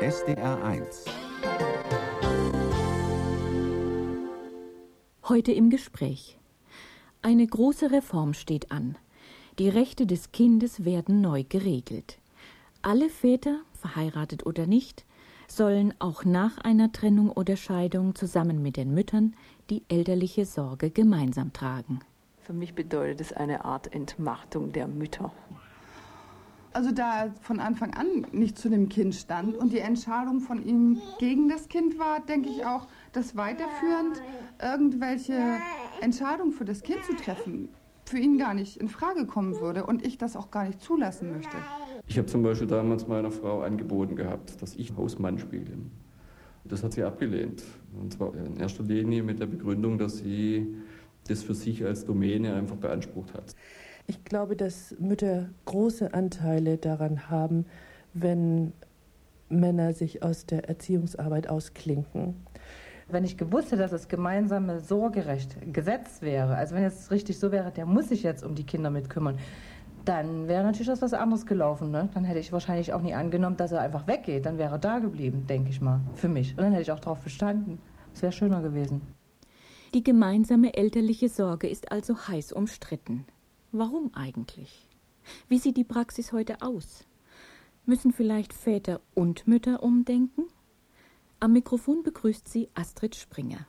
SDR 1 Heute im Gespräch. Eine große Reform steht an. Die Rechte des Kindes werden neu geregelt. Alle Väter, verheiratet oder nicht, sollen auch nach einer Trennung oder Scheidung zusammen mit den Müttern die elterliche Sorge gemeinsam tragen. Für mich bedeutet es eine Art Entmachtung der Mütter. Also da er von Anfang an nicht zu dem Kind stand und die Entscheidung von ihm gegen das Kind war, denke ich auch, dass weiterführend irgendwelche Entscheidungen für das Kind zu treffen für ihn gar nicht in Frage kommen würde und ich das auch gar nicht zulassen möchte. Ich habe zum Beispiel damals meiner Frau angeboten gehabt, dass ich Hausmann spiele. Das hat sie abgelehnt. Und zwar in erster Linie mit der Begründung, dass sie das für sich als Domäne einfach beansprucht hat. Ich glaube, dass Mütter große Anteile daran haben, wenn Männer sich aus der Erziehungsarbeit ausklinken. Wenn ich gewusst hätte, dass das gemeinsame Sorgerecht Gesetz wäre, also wenn es richtig so wäre, der muss sich jetzt um die Kinder mitkümmern, dann wäre natürlich das was anderes gelaufen. Ne? Dann hätte ich wahrscheinlich auch nie angenommen, dass er einfach weggeht. Dann wäre er da geblieben, denke ich mal, für mich. Und dann hätte ich auch darauf bestanden. Es wäre schöner gewesen. Die gemeinsame elterliche Sorge ist also heiß umstritten. Warum eigentlich? Wie sieht die Praxis heute aus? Müssen vielleicht Väter und Mütter umdenken? Am Mikrofon begrüßt sie Astrid Springer.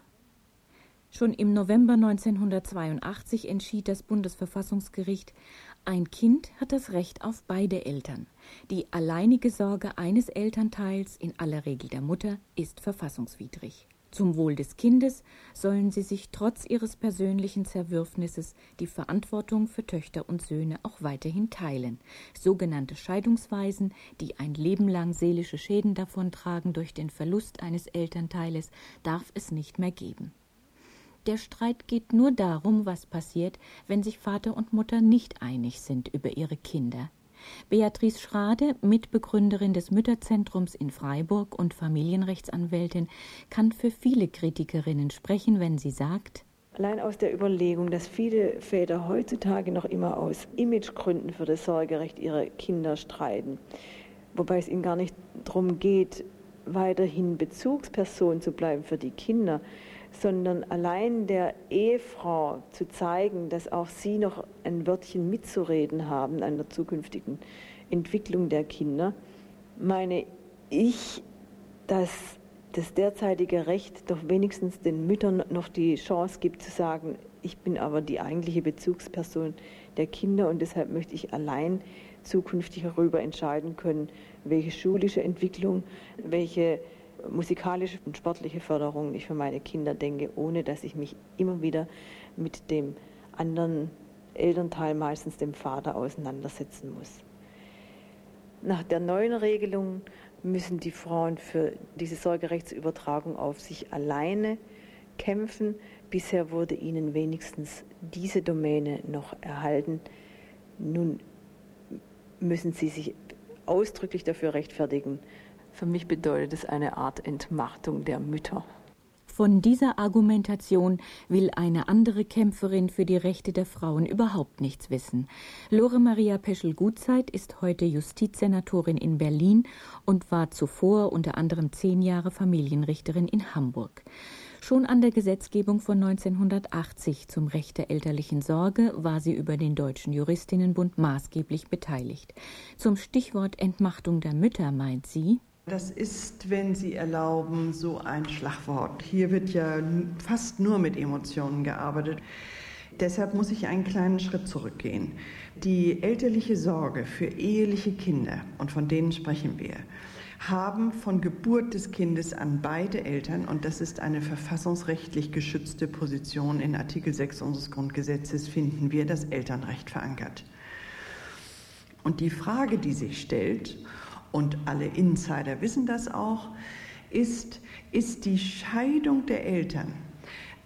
Schon im November 1982 entschied das Bundesverfassungsgericht, ein Kind hat das Recht auf beide Eltern. Die alleinige Sorge eines Elternteils, in aller Regel der Mutter, ist verfassungswidrig. Zum Wohl des Kindes sollen sie sich trotz ihres persönlichen Zerwürfnisses die Verantwortung für Töchter und Söhne auch weiterhin teilen. Sogenannte Scheidungsweisen, die ein Leben lang seelische Schäden davontragen durch den Verlust eines Elternteiles, darf es nicht mehr geben. Der Streit geht nur darum, was passiert, wenn sich Vater und Mutter nicht einig sind über ihre Kinder. Beatrice Schrade, Mitbegründerin des Mütterzentrums in Freiburg und Familienrechtsanwältin, kann für viele Kritikerinnen sprechen, wenn sie sagt, Allein aus der Überlegung, dass viele Väter heutzutage noch immer aus Imagegründen für das Sorgerecht ihrer Kinder streiten, wobei es ihnen gar nicht darum geht, weiterhin Bezugsperson zu bleiben für die Kinder, sondern allein der Ehefrau zu zeigen, dass auch sie noch ein Wörtchen mitzureden haben an der zukünftigen Entwicklung der Kinder, meine ich, dass das derzeitige Recht doch wenigstens den Müttern noch die Chance gibt zu sagen, ich bin aber die eigentliche Bezugsperson der Kinder und deshalb möchte ich allein zukünftig darüber entscheiden können, welche schulische Entwicklung, welche musikalische und sportliche Förderung ich für meine Kinder denke, ohne dass ich mich immer wieder mit dem anderen Elternteil, meistens dem Vater, auseinandersetzen muss. Nach der neuen Regelung müssen die Frauen für diese Sorgerechtsübertragung auf sich alleine kämpfen. Bisher wurde ihnen wenigstens diese Domäne noch erhalten. Nun müssen sie sich ausdrücklich dafür rechtfertigen, für mich bedeutet es eine Art Entmachtung der Mütter. Von dieser Argumentation will eine andere Kämpferin für die Rechte der Frauen überhaupt nichts wissen. Lore Maria Peschel-Gutzeit ist heute Justizsenatorin in Berlin und war zuvor unter anderem zehn Jahre Familienrichterin in Hamburg. Schon an der Gesetzgebung von 1980 zum Recht der elterlichen Sorge war sie über den Deutschen Juristinnenbund maßgeblich beteiligt. Zum Stichwort Entmachtung der Mütter meint sie, das ist, wenn Sie erlauben, so ein Schlagwort. Hier wird ja fast nur mit Emotionen gearbeitet. Deshalb muss ich einen kleinen Schritt zurückgehen. Die elterliche Sorge für eheliche Kinder, und von denen sprechen wir, haben von Geburt des Kindes an beide Eltern, und das ist eine verfassungsrechtlich geschützte Position in Artikel 6 unseres Grundgesetzes, finden wir das Elternrecht verankert. Und die Frage, die sich stellt, und alle Insider wissen das auch, ist, ist die Scheidung der Eltern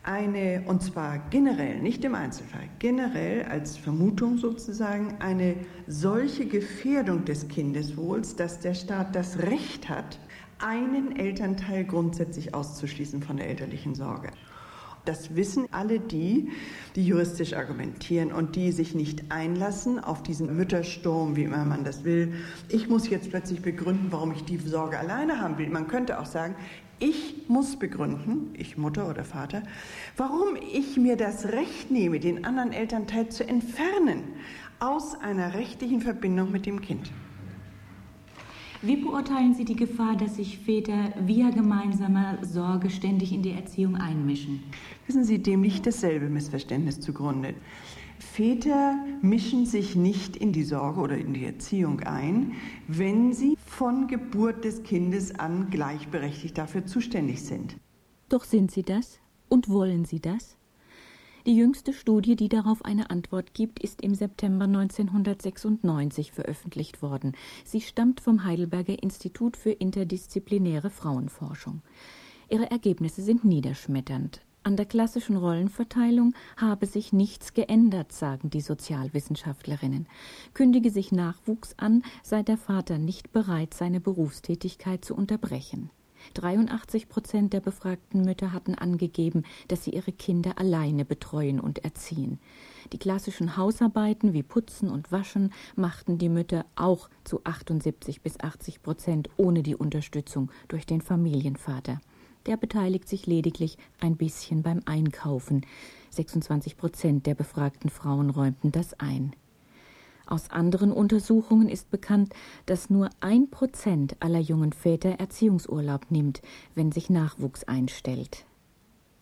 eine, und zwar generell, nicht im Einzelfall, generell als Vermutung sozusagen, eine solche Gefährdung des Kindeswohls, dass der Staat das Recht hat, einen Elternteil grundsätzlich auszuschließen von der elterlichen Sorge. Das wissen alle die, die juristisch argumentieren und die sich nicht einlassen auf diesen Müttersturm, wie immer man das will. Ich muss jetzt plötzlich begründen, warum ich die Sorge alleine haben will. Man könnte auch sagen, ich muss begründen, ich Mutter oder Vater, warum ich mir das Recht nehme, den anderen Elternteil zu entfernen aus einer rechtlichen Verbindung mit dem Kind. Wie beurteilen Sie die Gefahr, dass sich Väter via gemeinsamer Sorge ständig in die Erziehung einmischen? Wissen Sie, dem liegt dasselbe Missverständnis zugrunde. Väter mischen sich nicht in die Sorge oder in die Erziehung ein, wenn sie von Geburt des Kindes an gleichberechtigt dafür zuständig sind. Doch sind sie das? Und wollen sie das? Die jüngste Studie, die darauf eine Antwort gibt, ist im September 1996 veröffentlicht worden. Sie stammt vom Heidelberger Institut für interdisziplinäre Frauenforschung. Ihre Ergebnisse sind niederschmetternd. An der klassischen Rollenverteilung habe sich nichts geändert, sagen die Sozialwissenschaftlerinnen. Kündige sich Nachwuchs an, sei der Vater nicht bereit, seine Berufstätigkeit zu unterbrechen. 83 Prozent der befragten Mütter hatten angegeben, dass sie ihre Kinder alleine betreuen und erziehen. Die klassischen Hausarbeiten wie Putzen und Waschen machten die Mütter auch zu 78 bis 80 Prozent ohne die Unterstützung durch den Familienvater. Der beteiligt sich lediglich ein bisschen beim Einkaufen. 26 Prozent der befragten Frauen räumten das ein. Aus anderen Untersuchungen ist bekannt, dass nur ein Prozent aller jungen Väter Erziehungsurlaub nimmt, wenn sich Nachwuchs einstellt.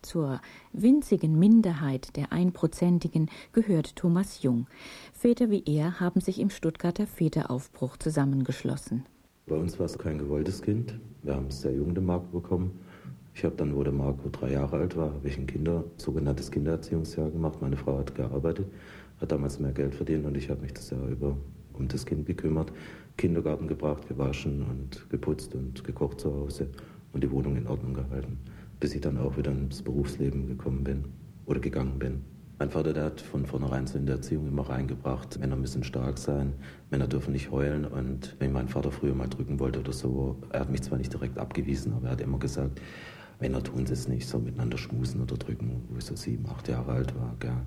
Zur winzigen Minderheit der Einprozentigen gehört Thomas Jung. Väter wie er haben sich im Stuttgarter Väteraufbruch zusammengeschlossen. Bei uns war es kein gewolltes Kind. Wir haben es sehr jung den Marco bekommen. Ich habe dann, wo der Marco drei Jahre alt war, habe ich ein Kinder, sogenanntes Kindererziehungsjahr gemacht. Meine Frau hat gearbeitet hat damals mehr Geld verdient und ich habe mich das Jahr über um das Kind gekümmert, Kindergarten gebracht, gewaschen und geputzt und gekocht zu Hause und die Wohnung in Ordnung gehalten, bis ich dann auch wieder ins Berufsleben gekommen bin oder gegangen bin. Mein Vater, der hat von vornherein so in der Erziehung immer reingebracht, Männer müssen stark sein, Männer dürfen nicht heulen und wenn meinen Vater früher mal drücken wollte oder so, er hat mich zwar nicht direkt abgewiesen, aber er hat immer gesagt, Männer tun es nicht so miteinander schmusen oder drücken, wo ich so sieben, acht Jahre alt war. Gell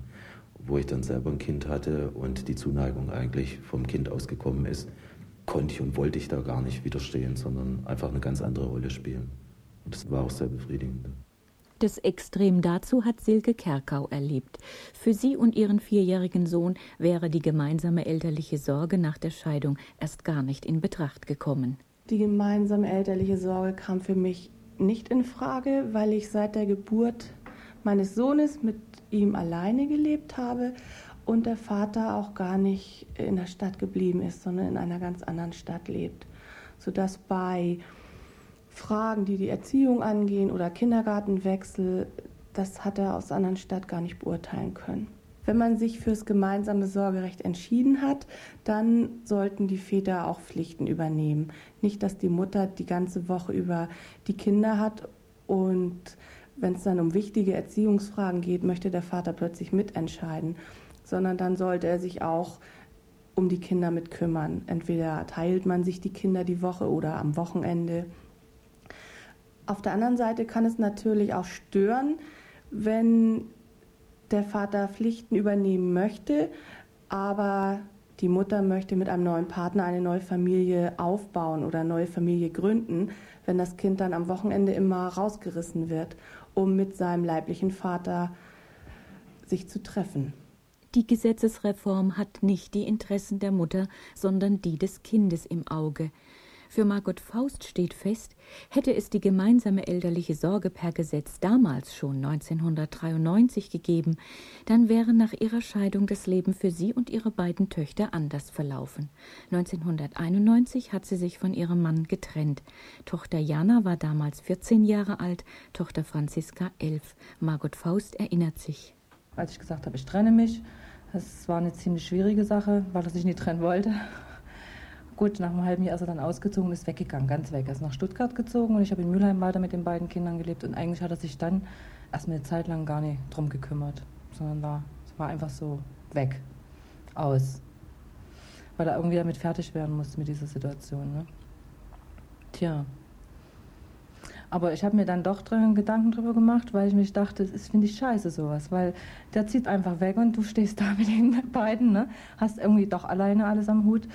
wo ich dann selber ein Kind hatte und die Zuneigung eigentlich vom Kind aus gekommen ist, konnte ich und wollte ich da gar nicht widerstehen, sondern einfach eine ganz andere Rolle spielen. Und das war auch sehr befriedigend. Das Extrem dazu hat Silke Kerkau erlebt. Für sie und ihren vierjährigen Sohn wäre die gemeinsame elterliche Sorge nach der Scheidung erst gar nicht in Betracht gekommen. Die gemeinsame elterliche Sorge kam für mich nicht in Frage, weil ich seit der Geburt meines Sohnes mit ihm alleine gelebt habe und der Vater auch gar nicht in der Stadt geblieben ist, sondern in einer ganz anderen Stadt lebt. Sodass bei Fragen, die die Erziehung angehen oder Kindergartenwechsel, das hat er aus einer anderen Stadt gar nicht beurteilen können. Wenn man sich fürs gemeinsame Sorgerecht entschieden hat, dann sollten die Väter auch Pflichten übernehmen. Nicht, dass die Mutter die ganze Woche über die Kinder hat und wenn es dann um wichtige Erziehungsfragen geht, möchte der Vater plötzlich mitentscheiden, sondern dann sollte er sich auch um die Kinder mit kümmern. Entweder teilt man sich die Kinder die Woche oder am Wochenende. Auf der anderen Seite kann es natürlich auch stören, wenn der Vater Pflichten übernehmen möchte, aber die Mutter möchte mit einem neuen Partner eine neue Familie aufbauen oder eine neue Familie gründen, wenn das Kind dann am Wochenende immer rausgerissen wird um mit seinem leiblichen Vater sich zu treffen. Die Gesetzesreform hat nicht die Interessen der Mutter, sondern die des Kindes im Auge. Für Margot Faust steht fest, hätte es die gemeinsame elterliche Sorge per Gesetz damals schon 1993 gegeben, dann wäre nach ihrer Scheidung das Leben für sie und ihre beiden Töchter anders verlaufen. 1991 hat sie sich von ihrem Mann getrennt. Tochter Jana war damals 14 Jahre alt, Tochter Franziska 11. Margot Faust erinnert sich. Als ich gesagt habe, ich trenne mich, das war eine ziemlich schwierige Sache, weil sich nicht trennen wollte. Gut, nach einem halben Jahr ist er dann ausgezogen und ist weggegangen, ganz weg. Er ist nach Stuttgart gezogen und ich habe in Mülheim weiter mit den beiden Kindern gelebt. Und eigentlich hat er sich dann erstmal eine Zeit lang gar nicht drum gekümmert, sondern war, war einfach so weg, aus. Weil er irgendwie damit fertig werden musste mit dieser Situation. Ne? Tja. Aber ich habe mir dann doch dran Gedanken drüber gemacht, weil ich mich dachte, das finde ich scheiße sowas, weil der zieht einfach weg und du stehst da mit den beiden, ne? hast irgendwie doch alleine alles am Hut.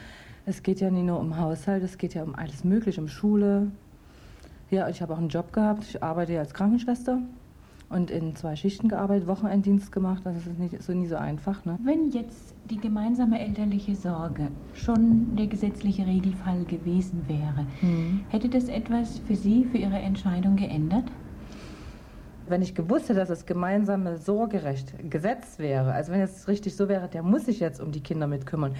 Es geht ja nicht nur um Haushalt, es geht ja um alles Mögliche, um Schule. Ja, ich habe auch einen Job gehabt, ich arbeite ja als Krankenschwester und in zwei Schichten gearbeitet, Wochenenddienst gemacht, also das ist nicht so, nie so einfach. Ne? Wenn jetzt die gemeinsame elterliche Sorge schon der gesetzliche Regelfall gewesen wäre, mhm. hätte das etwas für Sie, für Ihre Entscheidung geändert? Wenn ich gewusst hätte, dass das gemeinsame Sorgerecht Gesetz wäre, also wenn es richtig so wäre, der muss sich jetzt um die Kinder mitkümmern,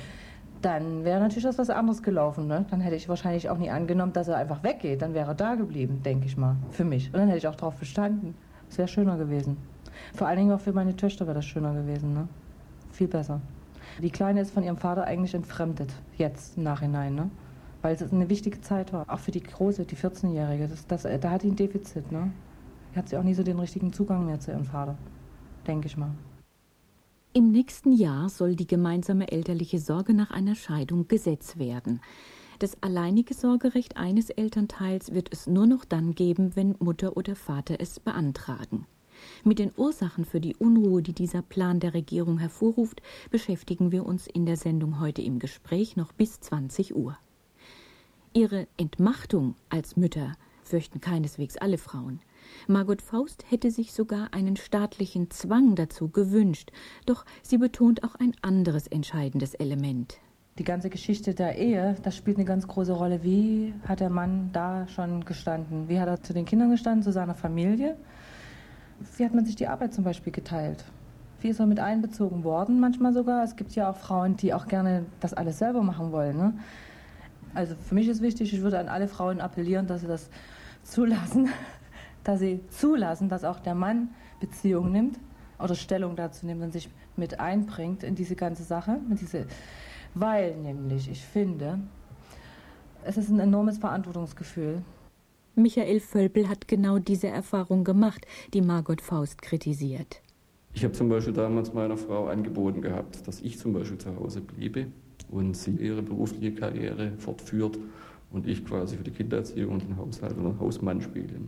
dann wäre natürlich das was anderes gelaufen. Ne? Dann hätte ich wahrscheinlich auch nie angenommen, dass er einfach weggeht. Dann wäre er da geblieben, denke ich mal, für mich. Und dann hätte ich auch darauf bestanden. Es wäre schöner gewesen. Vor allen Dingen auch für meine Töchter wäre das schöner gewesen. Ne? Viel besser. Die Kleine ist von ihrem Vater eigentlich entfremdet, jetzt im Nachhinein, ne? weil es eine wichtige Zeit war. Auch für die Große, die 14-Jährige. Das, das, da hat sie ein Defizit. Ne? Hat sie auch nie so den richtigen Zugang mehr zu ihrem Vater, denke ich mal. Im nächsten Jahr soll die gemeinsame elterliche Sorge nach einer Scheidung Gesetz werden. Das alleinige Sorgerecht eines Elternteils wird es nur noch dann geben, wenn Mutter oder Vater es beantragen. Mit den Ursachen für die Unruhe, die dieser Plan der Regierung hervorruft, beschäftigen wir uns in der Sendung heute im Gespräch noch bis 20 Uhr. Ihre Entmachtung als Mütter fürchten keineswegs alle Frauen. Margot Faust hätte sich sogar einen staatlichen Zwang dazu gewünscht, doch sie betont auch ein anderes entscheidendes Element. Die ganze Geschichte der Ehe, das spielt eine ganz große Rolle. Wie hat der Mann da schon gestanden? Wie hat er zu den Kindern gestanden, zu seiner Familie? Wie hat man sich die Arbeit zum Beispiel geteilt? Wie ist er mit einbezogen worden, manchmal sogar? Es gibt ja auch Frauen, die auch gerne das alles selber machen wollen. Ne? Also für mich ist wichtig, ich würde an alle Frauen appellieren, dass sie das zulassen, dass sie zulassen, dass auch der Mann Beziehung nimmt oder Stellung dazu nimmt und sich mit einbringt in diese ganze Sache, mit diese, weil nämlich ich finde, es ist ein enormes Verantwortungsgefühl. Michael Völpel hat genau diese Erfahrung gemacht, die Margot Faust kritisiert. Ich habe zum Beispiel damals meiner Frau angeboten gehabt, dass ich zum Beispiel zu Hause bliebe und sie ihre berufliche Karriere fortführt und ich quasi für die Kindererziehung und den Haushalt oder Hausmann spiele.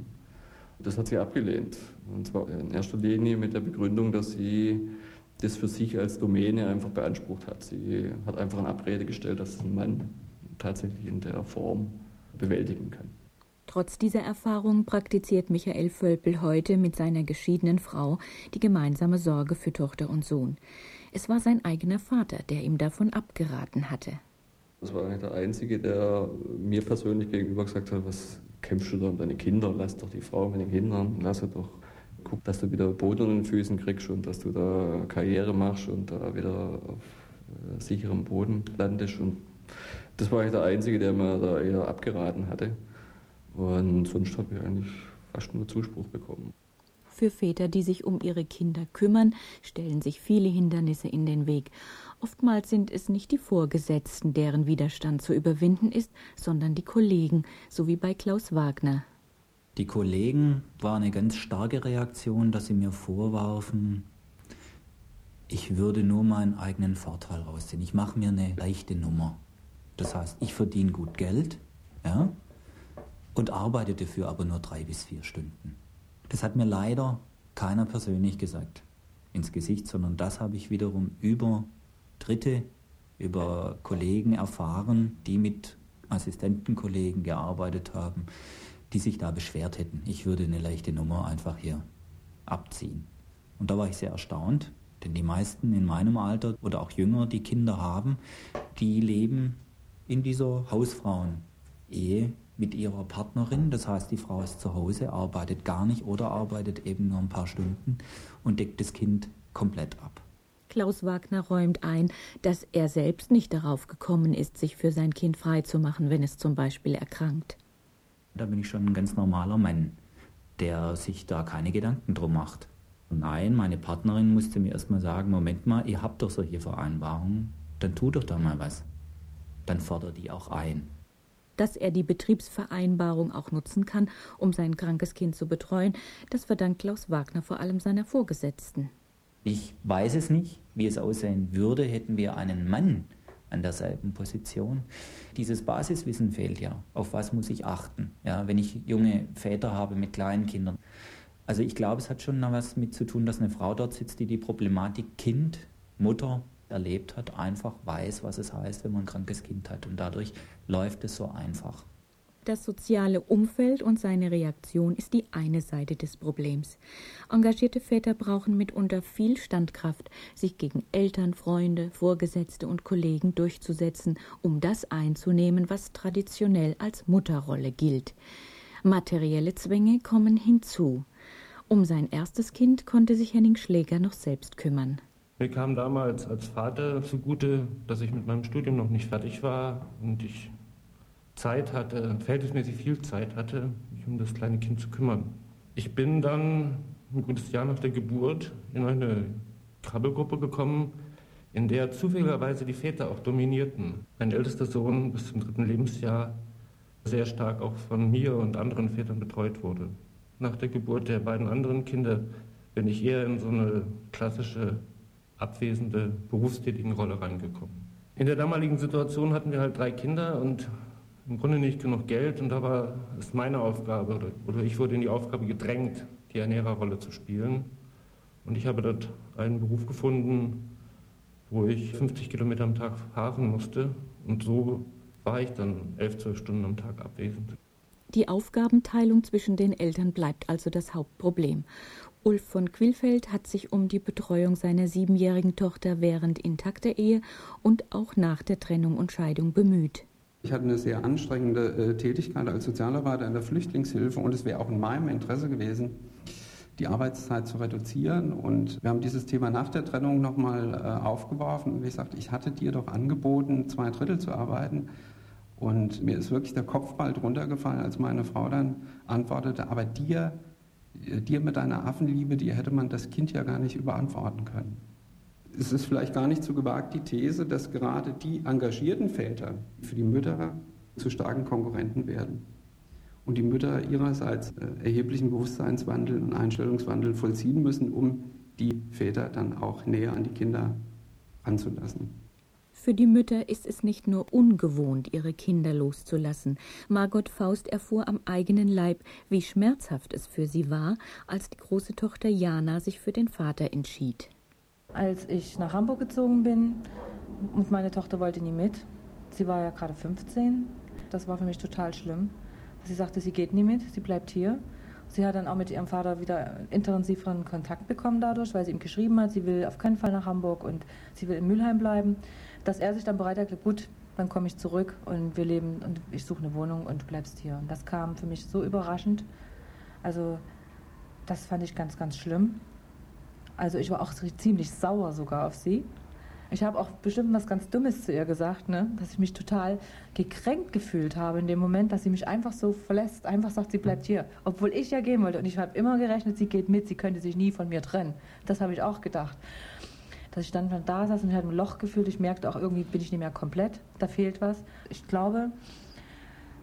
Das hat sie abgelehnt. Und zwar in erster Linie mit der Begründung, dass sie das für sich als Domäne einfach beansprucht hat. Sie hat einfach eine Abrede gestellt, dass ein Mann tatsächlich in der Form bewältigen kann. Trotz dieser Erfahrung praktiziert Michael Völpel heute mit seiner geschiedenen Frau die gemeinsame Sorge für Tochter und Sohn. Es war sein eigener Vater, der ihm davon abgeraten hatte. Das war nicht der Einzige, der mir persönlich gegenüber gesagt hat, was kämpfst du da um deine Kinder, lass doch die Frau mit den Kindern, lass sie doch. Guck, dass du wieder Boden unter den Füßen kriegst und dass du da Karriere machst und da wieder auf äh, sicherem Boden landest. Und das war eigentlich der Einzige, der mir da eher abgeraten hatte. Und sonst habe ich eigentlich fast nur Zuspruch bekommen. Für Väter, die sich um ihre Kinder kümmern, stellen sich viele Hindernisse in den Weg. Oftmals sind es nicht die Vorgesetzten, deren Widerstand zu überwinden ist, sondern die Kollegen, so wie bei Klaus Wagner. Die Kollegen war eine ganz starke Reaktion, dass sie mir vorwarfen, ich würde nur meinen eigenen Vorteil rausziehen. Ich mache mir eine leichte Nummer. Das heißt, ich verdiene gut Geld, ja, und arbeite dafür aber nur drei bis vier Stunden. Das hat mir leider keiner persönlich gesagt ins Gesicht, sondern das habe ich wiederum über Dritte, über Kollegen erfahren, die mit Assistentenkollegen gearbeitet haben, die sich da beschwert hätten. Ich würde eine leichte Nummer einfach hier abziehen. Und da war ich sehr erstaunt, denn die meisten in meinem Alter oder auch jünger, die Kinder haben, die leben in dieser Hausfrauen-Ehe mit ihrer Partnerin. Das heißt, die Frau ist zu Hause, arbeitet gar nicht oder arbeitet eben nur ein paar Stunden und deckt das Kind komplett ab. Klaus Wagner räumt ein, dass er selbst nicht darauf gekommen ist, sich für sein Kind freizumachen, wenn es zum Beispiel erkrankt. Da bin ich schon ein ganz normaler Mann, der sich da keine Gedanken drum macht. Nein, meine Partnerin musste mir erstmal sagen, Moment mal, ihr habt doch solche Vereinbarungen, dann tu doch da mal was. Dann fordert die auch ein dass er die Betriebsvereinbarung auch nutzen kann, um sein krankes Kind zu betreuen, das verdankt Klaus Wagner vor allem seiner Vorgesetzten. Ich weiß es nicht, wie es aussehen würde, hätten wir einen Mann an derselben Position. Dieses Basiswissen fehlt ja. Auf was muss ich achten, ja, wenn ich junge Väter habe mit kleinen Kindern? Also ich glaube, es hat schon was mit zu tun, dass eine Frau dort sitzt, die die Problematik Kind, Mutter erlebt hat, einfach weiß, was es heißt, wenn man ein krankes Kind hat. Und dadurch läuft es so einfach. Das soziale Umfeld und seine Reaktion ist die eine Seite des Problems. Engagierte Väter brauchen mitunter viel Standkraft, sich gegen Eltern, Freunde, Vorgesetzte und Kollegen durchzusetzen, um das einzunehmen, was traditionell als Mutterrolle gilt. Materielle Zwänge kommen hinzu. Um sein erstes Kind konnte sich Henning Schläger noch selbst kümmern. Mir kam damals als Vater zugute, dass ich mit meinem Studium noch nicht fertig war und ich Zeit hatte, verhältnismäßig viel Zeit hatte, mich um das kleine Kind zu kümmern. Ich bin dann ein gutes Jahr nach der Geburt in eine Krabbelgruppe gekommen, in der zufälligerweise die Väter auch dominierten. Mein ältester Sohn bis zum dritten Lebensjahr sehr stark auch von mir und anderen Vätern betreut wurde. Nach der Geburt der beiden anderen Kinder bin ich eher in so eine klassische abwesende berufstätigen Rolle reingekommen. In der damaligen Situation hatten wir halt drei Kinder und im Grunde nicht genug Geld und da war es meine Aufgabe oder ich wurde in die Aufgabe gedrängt, die Ernährerrolle zu spielen. Und ich habe dort einen Beruf gefunden, wo ich 50 Kilometer am Tag fahren musste und so war ich dann elf, zwölf Stunden am Tag abwesend. Die Aufgabenteilung zwischen den Eltern bleibt also das Hauptproblem. Ulf von Quillfeld hat sich um die Betreuung seiner siebenjährigen Tochter während intakter Ehe und auch nach der Trennung und Scheidung bemüht. Ich hatte eine sehr anstrengende äh, Tätigkeit als Sozialarbeiter in der Flüchtlingshilfe und es wäre auch in meinem Interesse gewesen, die Arbeitszeit zu reduzieren. Und wir haben dieses Thema nach der Trennung nochmal äh, aufgeworfen ich sagte, ich hatte dir doch angeboten, zwei Drittel zu arbeiten. Und mir ist wirklich der Kopfball drunter gefallen, als meine Frau dann antwortete, aber dir, äh, dir mit deiner Affenliebe, dir hätte man das Kind ja gar nicht überantworten können es ist vielleicht gar nicht so gewagt die These, dass gerade die engagierten Väter für die Mütter zu starken Konkurrenten werden. Und die Mütter ihrerseits äh, erheblichen Bewusstseinswandel und Einstellungswandel vollziehen müssen, um die Väter dann auch näher an die Kinder anzulassen. Für die Mütter ist es nicht nur ungewohnt, ihre Kinder loszulassen. Margot Faust erfuhr am eigenen Leib, wie schmerzhaft es für sie war, als die große Tochter Jana sich für den Vater entschied. Als ich nach Hamburg gezogen bin und meine Tochter wollte nie mit, sie war ja gerade 15, das war für mich total schlimm. Sie sagte, sie geht nie mit, sie bleibt hier. Sie hat dann auch mit ihrem Vater wieder intensiveren Kontakt bekommen dadurch, weil sie ihm geschrieben hat, sie will auf keinen Fall nach Hamburg und sie will in Mülheim bleiben. Dass er sich dann bereit hat, gut, dann komme ich zurück und wir leben und ich suche eine Wohnung und du bleibst hier. Und das kam für mich so überraschend. Also das fand ich ganz, ganz schlimm. Also ich war auch ziemlich sauer sogar auf sie. Ich habe auch bestimmt was ganz Dummes zu ihr gesagt, ne? dass ich mich total gekränkt gefühlt habe in dem Moment, dass sie mich einfach so verlässt, einfach sagt, sie bleibt hier, obwohl ich ja gehen wollte. Und ich habe immer gerechnet, sie geht mit, sie könnte sich nie von mir trennen. Das habe ich auch gedacht. Dass ich dann da saß und ich hatte ein Loch gefühlt, ich merkte auch, irgendwie bin ich nicht mehr komplett, da fehlt was. Ich glaube,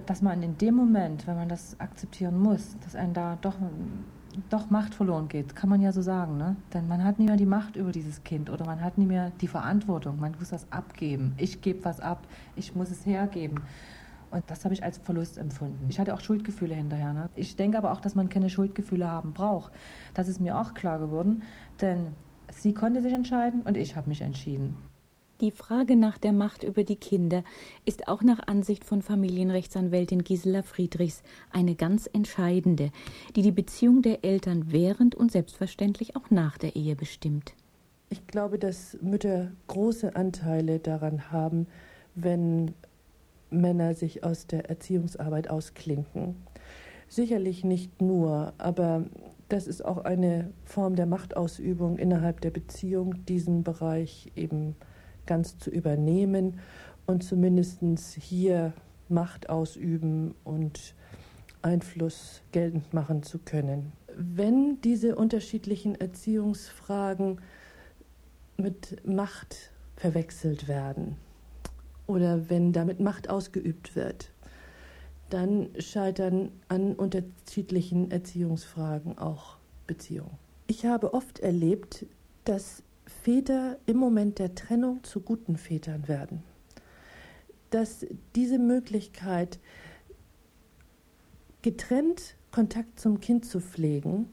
dass man in dem Moment, wenn man das akzeptieren muss, dass einem da doch doch Macht verloren geht, kann man ja so sagen. Ne? Denn man hat nicht mehr die Macht über dieses Kind oder man hat nicht mehr die Verantwortung. Man muss das abgeben. Ich gebe was ab, ich muss es hergeben. Und das habe ich als Verlust empfunden. Ich hatte auch Schuldgefühle hinterher. Ne? Ich denke aber auch, dass man keine Schuldgefühle haben braucht. Das ist mir auch klar geworden. Denn sie konnte sich entscheiden und ich habe mich entschieden. Die Frage nach der Macht über die Kinder ist auch nach Ansicht von Familienrechtsanwältin Gisela Friedrichs eine ganz entscheidende, die die Beziehung der Eltern während und selbstverständlich auch nach der Ehe bestimmt. Ich glaube, dass Mütter große Anteile daran haben, wenn Männer sich aus der Erziehungsarbeit ausklinken. Sicherlich nicht nur, aber das ist auch eine Form der Machtausübung innerhalb der Beziehung, diesen Bereich eben ganz zu übernehmen und zumindest hier Macht ausüben und Einfluss geltend machen zu können. Wenn diese unterschiedlichen Erziehungsfragen mit Macht verwechselt werden oder wenn damit Macht ausgeübt wird, dann scheitern an unterschiedlichen Erziehungsfragen auch Beziehungen. Ich habe oft erlebt, dass Väter im Moment der Trennung zu guten Vätern werden. dass diese Möglichkeit, getrennt Kontakt zum Kind zu pflegen,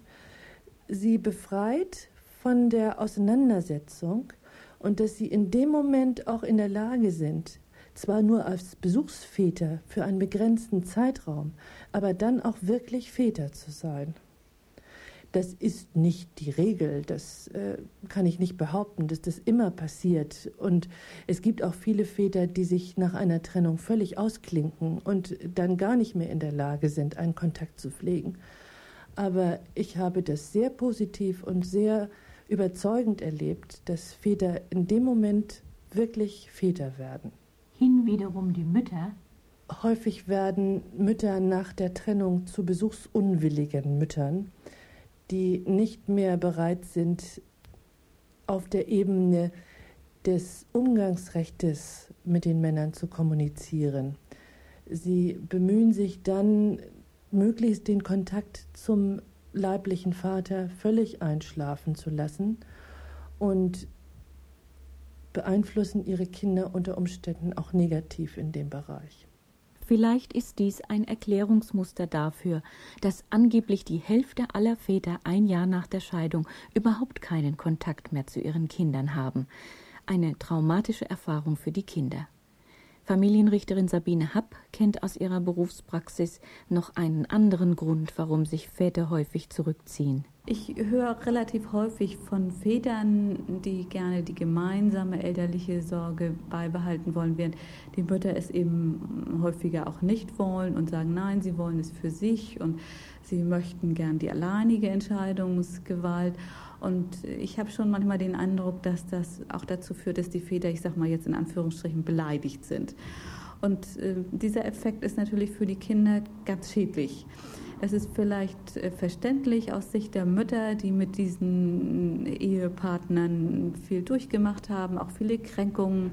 sie befreit von der Auseinandersetzung und dass sie in dem Moment auch in der Lage sind, zwar nur als Besuchsväter für einen begrenzten Zeitraum, aber dann auch wirklich Väter zu sein. Das ist nicht die Regel, das äh, kann ich nicht behaupten, dass das immer passiert. Und es gibt auch viele Väter, die sich nach einer Trennung völlig ausklinken und dann gar nicht mehr in der Lage sind, einen Kontakt zu pflegen. Aber ich habe das sehr positiv und sehr überzeugend erlebt, dass Väter in dem Moment wirklich Väter werden. Hin wiederum die Mütter. Häufig werden Mütter nach der Trennung zu besuchsunwilligen Müttern, die nicht mehr bereit sind, auf der Ebene des Umgangsrechtes mit den Männern zu kommunizieren. Sie bemühen sich dann, möglichst den Kontakt zum leiblichen Vater völlig einschlafen zu lassen und beeinflussen ihre Kinder unter Umständen auch negativ in dem Bereich. Vielleicht ist dies ein Erklärungsmuster dafür, dass angeblich die Hälfte aller Väter ein Jahr nach der Scheidung überhaupt keinen Kontakt mehr zu ihren Kindern haben. Eine traumatische Erfahrung für die Kinder. Familienrichterin Sabine Happ kennt aus ihrer Berufspraxis noch einen anderen Grund, warum sich Väter häufig zurückziehen. Ich höre relativ häufig von Vätern, die gerne die gemeinsame elterliche Sorge beibehalten wollen, während die Mütter es eben häufiger auch nicht wollen und sagen, nein, sie wollen es für sich und sie möchten gern die alleinige Entscheidungsgewalt. Und ich habe schon manchmal den Eindruck, dass das auch dazu führt, dass die Väter, ich sage mal jetzt in Anführungsstrichen, beleidigt sind. Und äh, dieser Effekt ist natürlich für die Kinder ganz schädlich. Es ist vielleicht äh, verständlich aus Sicht der Mütter, die mit diesen Ehepartnern viel durchgemacht haben, auch viele Kränkungen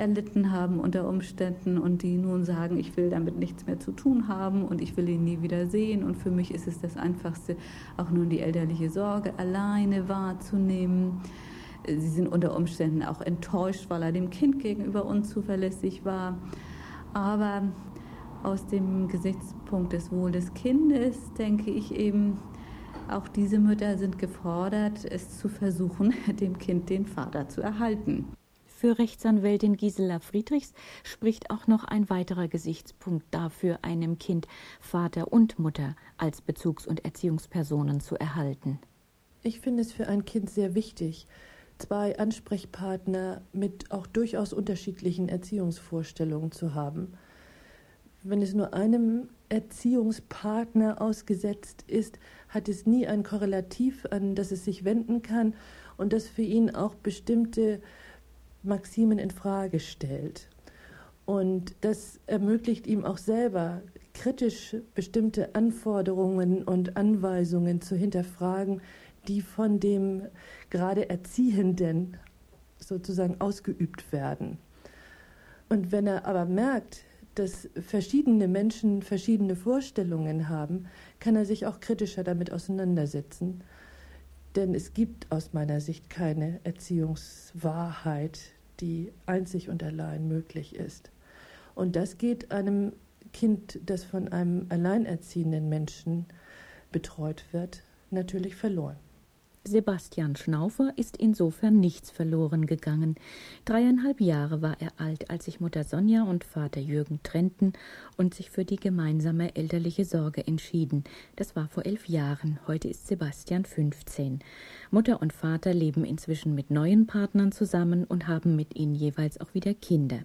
erlitten haben unter Umständen und die nun sagen, ich will damit nichts mehr zu tun haben und ich will ihn nie wieder sehen. Und für mich ist es das Einfachste, auch nun die elterliche Sorge alleine wahrzunehmen. Sie sind unter Umständen auch enttäuscht, weil er dem Kind gegenüber unzuverlässig war. Aber aus dem Gesichtspunkt des Wohl des Kindes denke ich eben, auch diese Mütter sind gefordert, es zu versuchen, dem Kind den Vater zu erhalten. Für Rechtsanwältin Gisela Friedrichs spricht auch noch ein weiterer Gesichtspunkt dafür, einem Kind Vater und Mutter als Bezugs- und Erziehungspersonen zu erhalten. Ich finde es für ein Kind sehr wichtig, zwei Ansprechpartner mit auch durchaus unterschiedlichen Erziehungsvorstellungen zu haben. Wenn es nur einem Erziehungspartner ausgesetzt ist, hat es nie ein Korrelativ, an das es sich wenden kann und das für ihn auch bestimmte Maximen in Frage stellt. Und das ermöglicht ihm auch selber, kritisch bestimmte Anforderungen und Anweisungen zu hinterfragen, die von dem gerade Erziehenden sozusagen ausgeübt werden. Und wenn er aber merkt, dass verschiedene Menschen verschiedene Vorstellungen haben, kann er sich auch kritischer damit auseinandersetzen denn es gibt aus meiner Sicht keine Erziehungswahrheit, die einzig und allein möglich ist. Und das geht einem Kind, das von einem alleinerziehenden Menschen betreut wird, natürlich verloren. Sebastian Schnaufer ist insofern nichts verloren gegangen. Dreieinhalb Jahre war er alt, als sich Mutter Sonja und Vater Jürgen trennten und sich für die gemeinsame elterliche Sorge entschieden. Das war vor elf Jahren. Heute ist Sebastian 15. Mutter und Vater leben inzwischen mit neuen Partnern zusammen und haben mit ihnen jeweils auch wieder Kinder.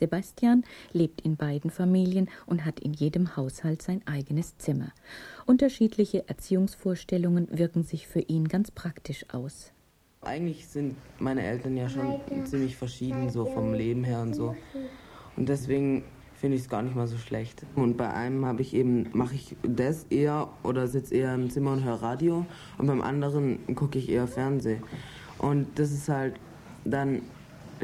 Sebastian lebt in beiden Familien und hat in jedem Haushalt sein eigenes Zimmer. Unterschiedliche Erziehungsvorstellungen wirken sich für ihn ganz praktisch aus. Eigentlich sind meine Eltern ja schon ziemlich verschieden, so vom Leben her und so. Und deswegen finde ich es gar nicht mal so schlecht. Und bei einem habe ich eben, mache ich das eher oder sitze eher im Zimmer und höre Radio und beim anderen gucke ich eher Fernsehen. Und das ist halt dann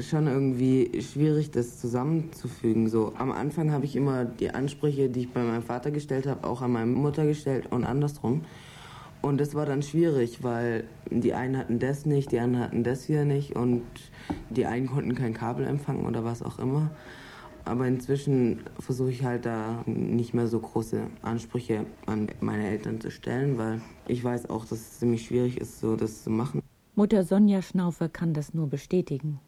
schon irgendwie schwierig, das zusammenzufügen. So am Anfang habe ich immer die Ansprüche, die ich bei meinem Vater gestellt habe, auch an meine Mutter gestellt und andersrum. Und das war dann schwierig, weil die einen hatten das nicht, die anderen hatten das hier nicht und die einen konnten kein Kabel empfangen oder was auch immer. Aber inzwischen versuche ich halt da nicht mehr so große Ansprüche an meine Eltern zu stellen, weil ich weiß auch, dass es ziemlich schwierig ist, so das zu machen. Mutter Sonja Schnaufer kann das nur bestätigen.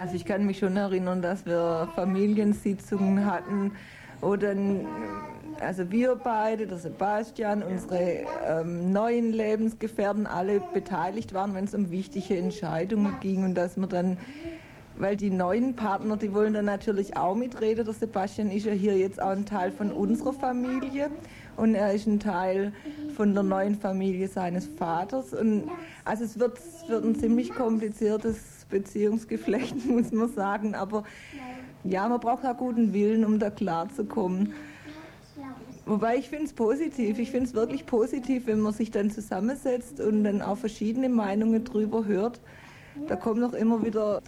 Also ich kann mich schon erinnern, dass wir Familiensitzungen hatten, wo dann also wir beide, der Sebastian, unsere ähm, neuen Lebensgefährten, alle beteiligt waren, wenn es um wichtige Entscheidungen ging und dass wir dann weil die neuen Partner, die wollen dann natürlich auch mitreden. Der Sebastian ist ja hier jetzt auch ein Teil von unserer Familie und er ist ein Teil von der neuen Familie seines Vaters. Und also es wird, es wird ein ziemlich kompliziertes Beziehungsgeflecht, muss man sagen. Aber ja, man braucht auch guten Willen, um da klarzukommen. Wobei ich finde es positiv. Ich finde es wirklich positiv, wenn man sich dann zusammensetzt und dann auch verschiedene Meinungen drüber hört. Da kommen noch immer wieder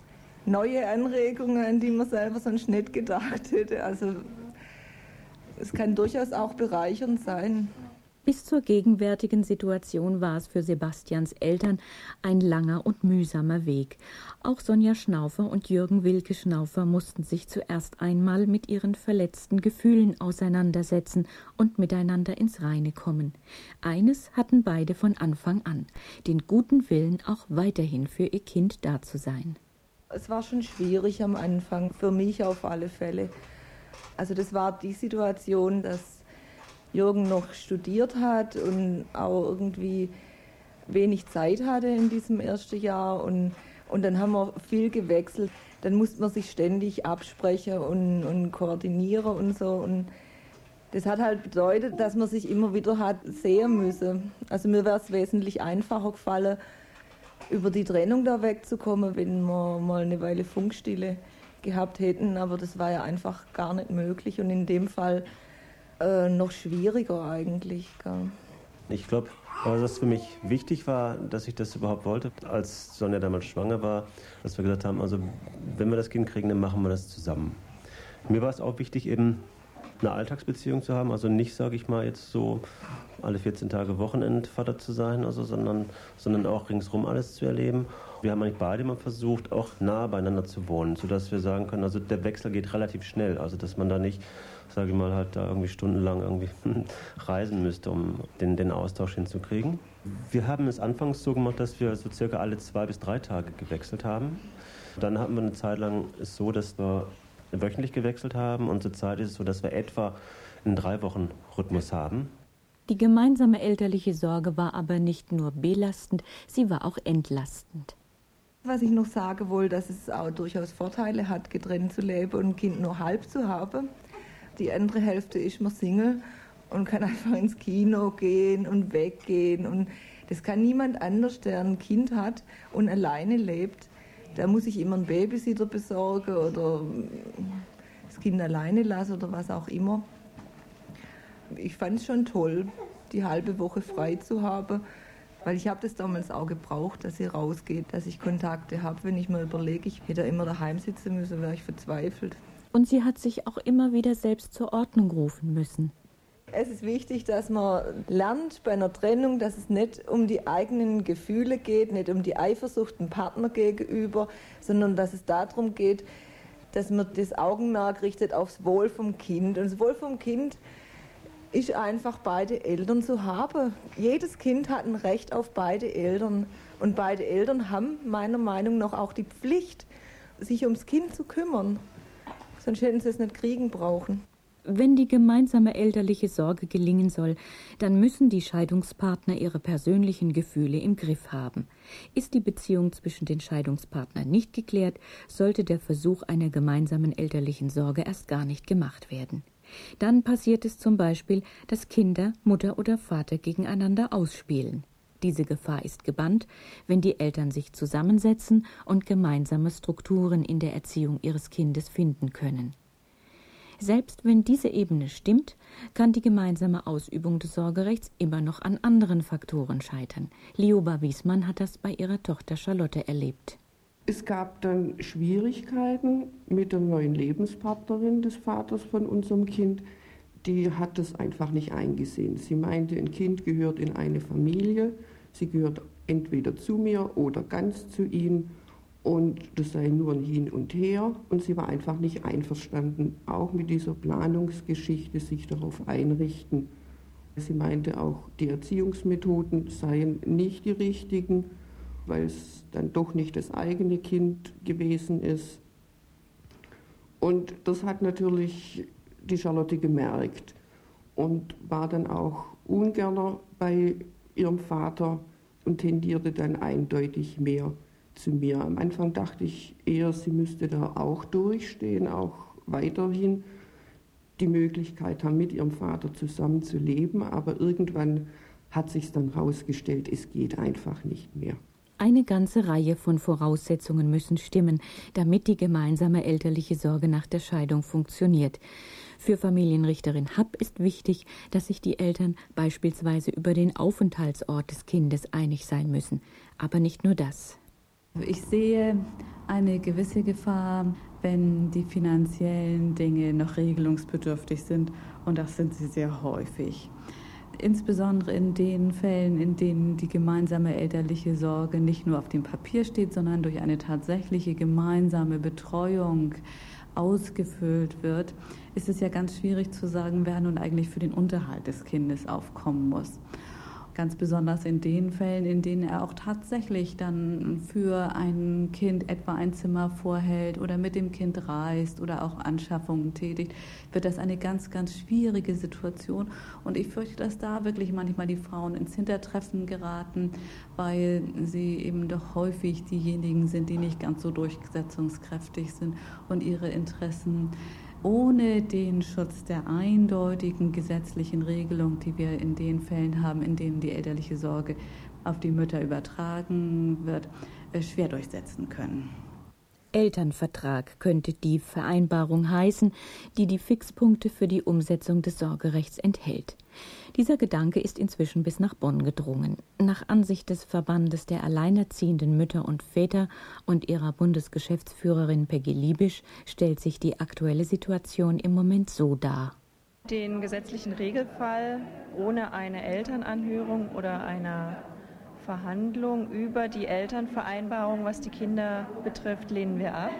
neue Anregungen, an die man selber sonst nicht gedacht hätte. Also es kann durchaus auch bereichernd sein. Bis zur gegenwärtigen Situation war es für Sebastians Eltern ein langer und mühsamer Weg. Auch Sonja Schnaufer und Jürgen Wilke Schnaufer mussten sich zuerst einmal mit ihren verletzten Gefühlen auseinandersetzen und miteinander ins Reine kommen. Eines hatten beide von Anfang an, den guten Willen, auch weiterhin für ihr Kind da zu sein. Es war schon schwierig am Anfang, für mich auf alle Fälle. Also das war die Situation, dass Jürgen noch studiert hat und auch irgendwie wenig Zeit hatte in diesem ersten Jahr und, und dann haben wir viel gewechselt. Dann musste man sich ständig absprechen und, und koordinieren und so und das hat halt bedeutet, dass man sich immer wieder hat sehen müssen. Also mir wäre es wesentlich einfacher gefallen, über die Trennung da wegzukommen, wenn wir mal eine Weile Funkstille gehabt hätten. Aber das war ja einfach gar nicht möglich und in dem Fall äh, noch schwieriger eigentlich. Gell. Ich glaube, was für mich wichtig war, dass ich das überhaupt wollte, als Sonja damals schwanger war, dass wir gesagt haben, also wenn wir das Kind kriegen, dann machen wir das zusammen. Mir war es auch wichtig, eben eine Alltagsbeziehung zu haben, also nicht, sage ich mal, jetzt so alle 14 Tage Wochenendvater zu sein, also, sondern, sondern auch ringsrum alles zu erleben. Wir haben eigentlich beide mal versucht, auch nah beieinander zu wohnen, sodass wir sagen können, also der Wechsel geht relativ schnell, also dass man da nicht, sage ich mal, halt da irgendwie stundenlang irgendwie reisen müsste, um den, den Austausch hinzukriegen. Wir haben es anfangs so gemacht, dass wir so circa alle zwei bis drei Tage gewechselt haben. Dann hatten wir eine Zeit lang es so, dass wir wöchentlich gewechselt haben und zurzeit ist es so, dass wir etwa einen drei Wochen Rhythmus haben. Die gemeinsame elterliche Sorge war aber nicht nur belastend, sie war auch entlastend. Was ich noch sagen wollte, dass es auch durchaus Vorteile hat, getrennt zu leben und ein Kind nur halb zu haben. Die andere Hälfte ist man Single und kann einfach ins Kino gehen und weggehen. Und das kann niemand anders, der ein Kind hat und alleine lebt. Da muss ich immer einen Babysitter besorgen oder das Kind alleine lassen oder was auch immer. Ich fand es schon toll, die halbe Woche frei zu haben, weil ich habe das damals auch gebraucht, dass ich rausgehe, dass ich Kontakte habe. Wenn ich mir überlege, ich hätte immer daheim sitzen müssen, wäre ich verzweifelt. Und sie hat sich auch immer wieder selbst zur Ordnung rufen müssen. Es ist wichtig, dass man lernt bei einer Trennung, dass es nicht um die eigenen Gefühle geht, nicht um die Eifersucht dem Partner gegenüber, sondern dass es darum geht, dass man das Augenmerk richtet aufs Wohl vom Kind. Und das Wohl vom Kind ist einfach beide Eltern zu haben. Jedes Kind hat ein Recht auf beide Eltern. Und beide Eltern haben meiner Meinung nach auch die Pflicht, sich ums Kind zu kümmern. Sonst hätten sie es nicht kriegen brauchen. Wenn die gemeinsame elterliche Sorge gelingen soll, dann müssen die Scheidungspartner ihre persönlichen Gefühle im Griff haben. Ist die Beziehung zwischen den Scheidungspartnern nicht geklärt, sollte der Versuch einer gemeinsamen elterlichen Sorge erst gar nicht gemacht werden. Dann passiert es zum Beispiel, dass Kinder Mutter oder Vater gegeneinander ausspielen. Diese Gefahr ist gebannt, wenn die Eltern sich zusammensetzen und gemeinsame Strukturen in der Erziehung ihres Kindes finden können. Selbst wenn diese Ebene stimmt, kann die gemeinsame Ausübung des Sorgerechts immer noch an anderen Faktoren scheitern. Lioba Wiesmann hat das bei ihrer Tochter Charlotte erlebt. Es gab dann Schwierigkeiten mit der neuen Lebenspartnerin des Vaters von unserem Kind. Die hat das einfach nicht eingesehen. Sie meinte, ein Kind gehört in eine Familie, sie gehört entweder zu mir oder ganz zu ihm. und das sei nur ein Hin und Her und sie war einfach nicht einverstanden, auch mit dieser Planungsgeschichte sich darauf einrichten. Sie meinte auch, die Erziehungsmethoden seien nicht die richtigen, weil es dann doch nicht das eigene Kind gewesen ist. Und das hat natürlich die Charlotte gemerkt und war dann auch ungerner bei ihrem Vater und tendierte dann eindeutig mehr zu mir. Am Anfang dachte ich eher, sie müsste da auch durchstehen, auch weiterhin die Möglichkeit haben, mit ihrem Vater zusammen zu leben, aber irgendwann hat sich dann herausgestellt, es geht einfach nicht mehr. Eine ganze Reihe von Voraussetzungen müssen stimmen, damit die gemeinsame elterliche Sorge nach der Scheidung funktioniert. Für Familienrichterin Happ ist wichtig, dass sich die Eltern beispielsweise über den Aufenthaltsort des Kindes einig sein müssen. Aber nicht nur das. Ich sehe eine gewisse Gefahr, wenn die finanziellen Dinge noch regelungsbedürftig sind. Und das sind sie sehr häufig insbesondere in den Fällen, in denen die gemeinsame elterliche Sorge nicht nur auf dem Papier steht, sondern durch eine tatsächliche gemeinsame Betreuung ausgefüllt wird, ist es ja ganz schwierig zu sagen, wer nun eigentlich für den Unterhalt des Kindes aufkommen muss. Ganz besonders in den Fällen, in denen er auch tatsächlich dann für ein Kind etwa ein Zimmer vorhält oder mit dem Kind reist oder auch Anschaffungen tätigt, wird das eine ganz, ganz schwierige Situation. Und ich fürchte, dass da wirklich manchmal die Frauen ins Hintertreffen geraten, weil sie eben doch häufig diejenigen sind, die nicht ganz so durchsetzungskräftig sind und ihre Interessen ohne den Schutz der eindeutigen gesetzlichen Regelung, die wir in den Fällen haben, in denen die elterliche Sorge auf die Mütter übertragen wird, äh, schwer durchsetzen können. Elternvertrag könnte die Vereinbarung heißen, die die Fixpunkte für die Umsetzung des Sorgerechts enthält. Dieser Gedanke ist inzwischen bis nach Bonn gedrungen. Nach Ansicht des Verbandes der alleinerziehenden Mütter und Väter und ihrer Bundesgeschäftsführerin Peggy Liebisch stellt sich die aktuelle Situation im Moment so dar. Den gesetzlichen Regelfall ohne eine Elternanhörung oder einer Verhandlung über die Elternvereinbarung, was die Kinder betrifft, lehnen wir ab.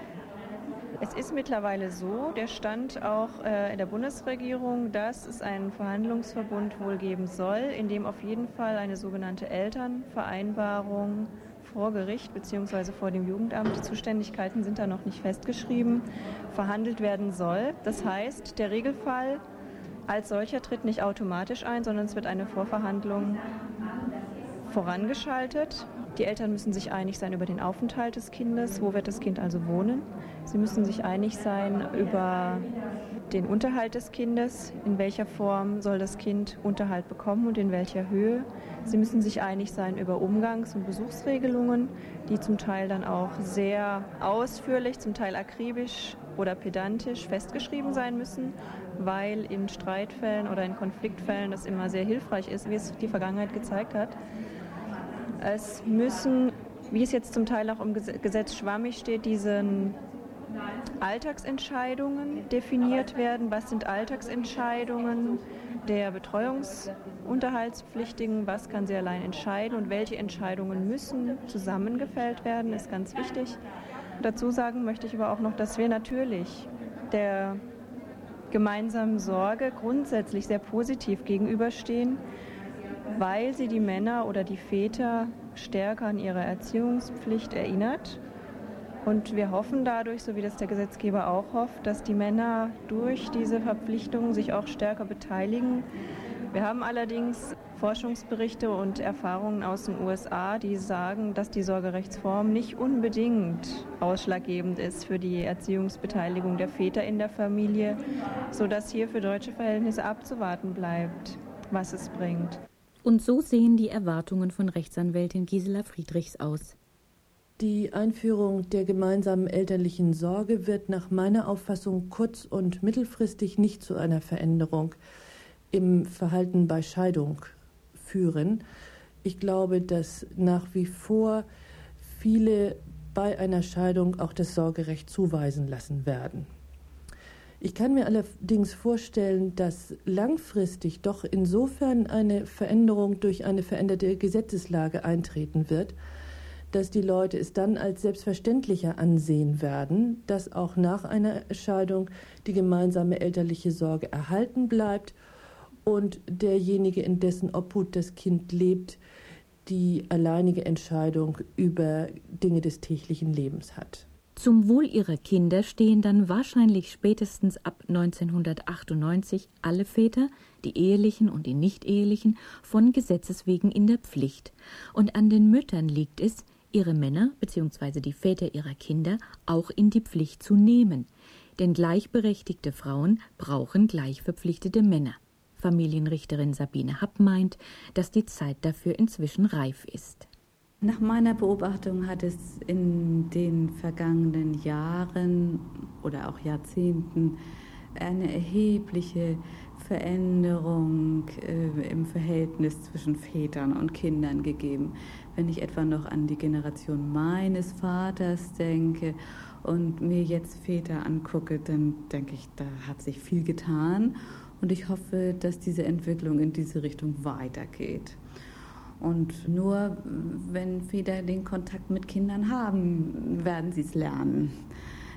Es ist mittlerweile so, der Stand auch äh, in der Bundesregierung, dass es einen Verhandlungsverbund wohl geben soll, in dem auf jeden Fall eine sogenannte Elternvereinbarung vor Gericht bzw. vor dem Jugendamt, die Zuständigkeiten sind da noch nicht festgeschrieben, verhandelt werden soll. Das heißt, der Regelfall als solcher tritt nicht automatisch ein, sondern es wird eine Vorverhandlung vorangeschaltet. Die Eltern müssen sich einig sein über den Aufenthalt des Kindes, wo wird das Kind also wohnen. Sie müssen sich einig sein über den Unterhalt des Kindes, in welcher Form soll das Kind Unterhalt bekommen und in welcher Höhe. Sie müssen sich einig sein über Umgangs- und Besuchsregelungen, die zum Teil dann auch sehr ausführlich, zum Teil akribisch oder pedantisch festgeschrieben sein müssen, weil in Streitfällen oder in Konfliktfällen das immer sehr hilfreich ist, wie es die Vergangenheit gezeigt hat. Es müssen, wie es jetzt zum Teil auch im Gesetz schwammig steht, diese Alltagsentscheidungen definiert werden. Was sind Alltagsentscheidungen der Betreuungsunterhaltspflichtigen? Was kann sie allein entscheiden und welche Entscheidungen müssen zusammengefällt werden, ist ganz wichtig. Dazu sagen möchte ich aber auch noch, dass wir natürlich der gemeinsamen Sorge grundsätzlich sehr positiv gegenüberstehen weil sie die Männer oder die Väter stärker an ihre Erziehungspflicht erinnert. Und wir hoffen dadurch, so wie das der Gesetzgeber auch hofft, dass die Männer durch diese Verpflichtungen sich auch stärker beteiligen. Wir haben allerdings Forschungsberichte und Erfahrungen aus den USA, die sagen, dass die Sorgerechtsform nicht unbedingt ausschlaggebend ist für die Erziehungsbeteiligung der Väter in der Familie, sodass hier für deutsche Verhältnisse abzuwarten bleibt, was es bringt. Und so sehen die Erwartungen von Rechtsanwältin Gisela Friedrichs aus. Die Einführung der gemeinsamen elterlichen Sorge wird nach meiner Auffassung kurz- und mittelfristig nicht zu einer Veränderung im Verhalten bei Scheidung führen. Ich glaube, dass nach wie vor viele bei einer Scheidung auch das Sorgerecht zuweisen lassen werden. Ich kann mir allerdings vorstellen, dass langfristig doch insofern eine Veränderung durch eine veränderte Gesetzeslage eintreten wird, dass die Leute es dann als selbstverständlicher ansehen werden, dass auch nach einer Scheidung die gemeinsame elterliche Sorge erhalten bleibt und derjenige, in dessen Obhut das Kind lebt, die alleinige Entscheidung über Dinge des täglichen Lebens hat. Zum Wohl ihrer Kinder stehen dann wahrscheinlich spätestens ab 1998 alle Väter, die ehelichen und die nicht ehelichen, von Gesetzes wegen in der Pflicht. Und an den Müttern liegt es, ihre Männer bzw. die Väter ihrer Kinder auch in die Pflicht zu nehmen. Denn gleichberechtigte Frauen brauchen gleich verpflichtete Männer. Familienrichterin Sabine Happ meint, dass die Zeit dafür inzwischen reif ist. Nach meiner Beobachtung hat es in den vergangenen Jahren oder auch Jahrzehnten eine erhebliche Veränderung äh, im Verhältnis zwischen Vätern und Kindern gegeben. Wenn ich etwa noch an die Generation meines Vaters denke und mir jetzt Väter angucke, dann denke ich, da hat sich viel getan und ich hoffe, dass diese Entwicklung in diese Richtung weitergeht. Und nur wenn Väter den Kontakt mit Kindern haben, werden sie es lernen.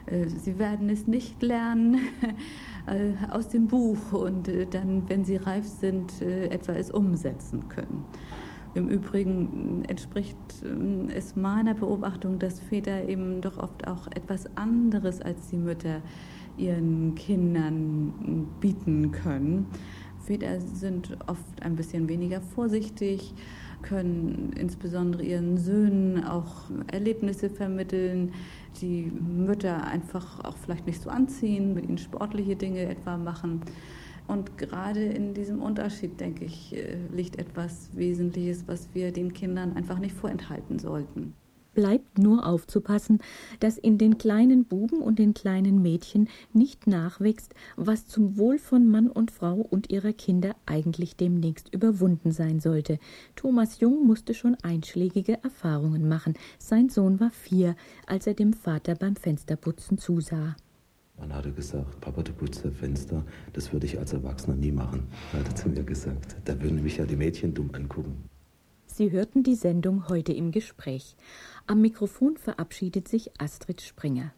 Äh, sie werden es nicht lernen äh, aus dem Buch und äh, dann, wenn sie reif sind, etwa es umsetzen können. Im Übrigen entspricht es meiner Beobachtung, dass Väter eben doch oft auch etwas anderes als die Mütter ihren Kindern bieten können. Väter sind oft ein bisschen weniger vorsichtig, können insbesondere ihren Söhnen auch Erlebnisse vermitteln, die Mütter einfach auch vielleicht nicht so anziehen, mit ihnen sportliche Dinge etwa machen. Und gerade in diesem Unterschied, denke ich, äh, liegt etwas Wesentliches, was wir den Kindern einfach nicht vorenthalten sollten bleibt nur aufzupassen, dass in den kleinen Buben und den kleinen Mädchen nicht nachwächst, was zum Wohl von Mann und Frau und ihrer Kinder eigentlich demnächst überwunden sein sollte. Thomas Jung musste schon einschlägige Erfahrungen machen. Sein Sohn war vier, als er dem Vater beim Fensterputzen zusah. Man hatte gesagt, Papa, du putzt das Fenster. Das würde ich als Erwachsener nie machen, hat er zu mir gesagt. Da würden mich ja die Mädchen dumm angucken. Sie hörten die Sendung heute im Gespräch. Am Mikrofon verabschiedet sich Astrid Springer.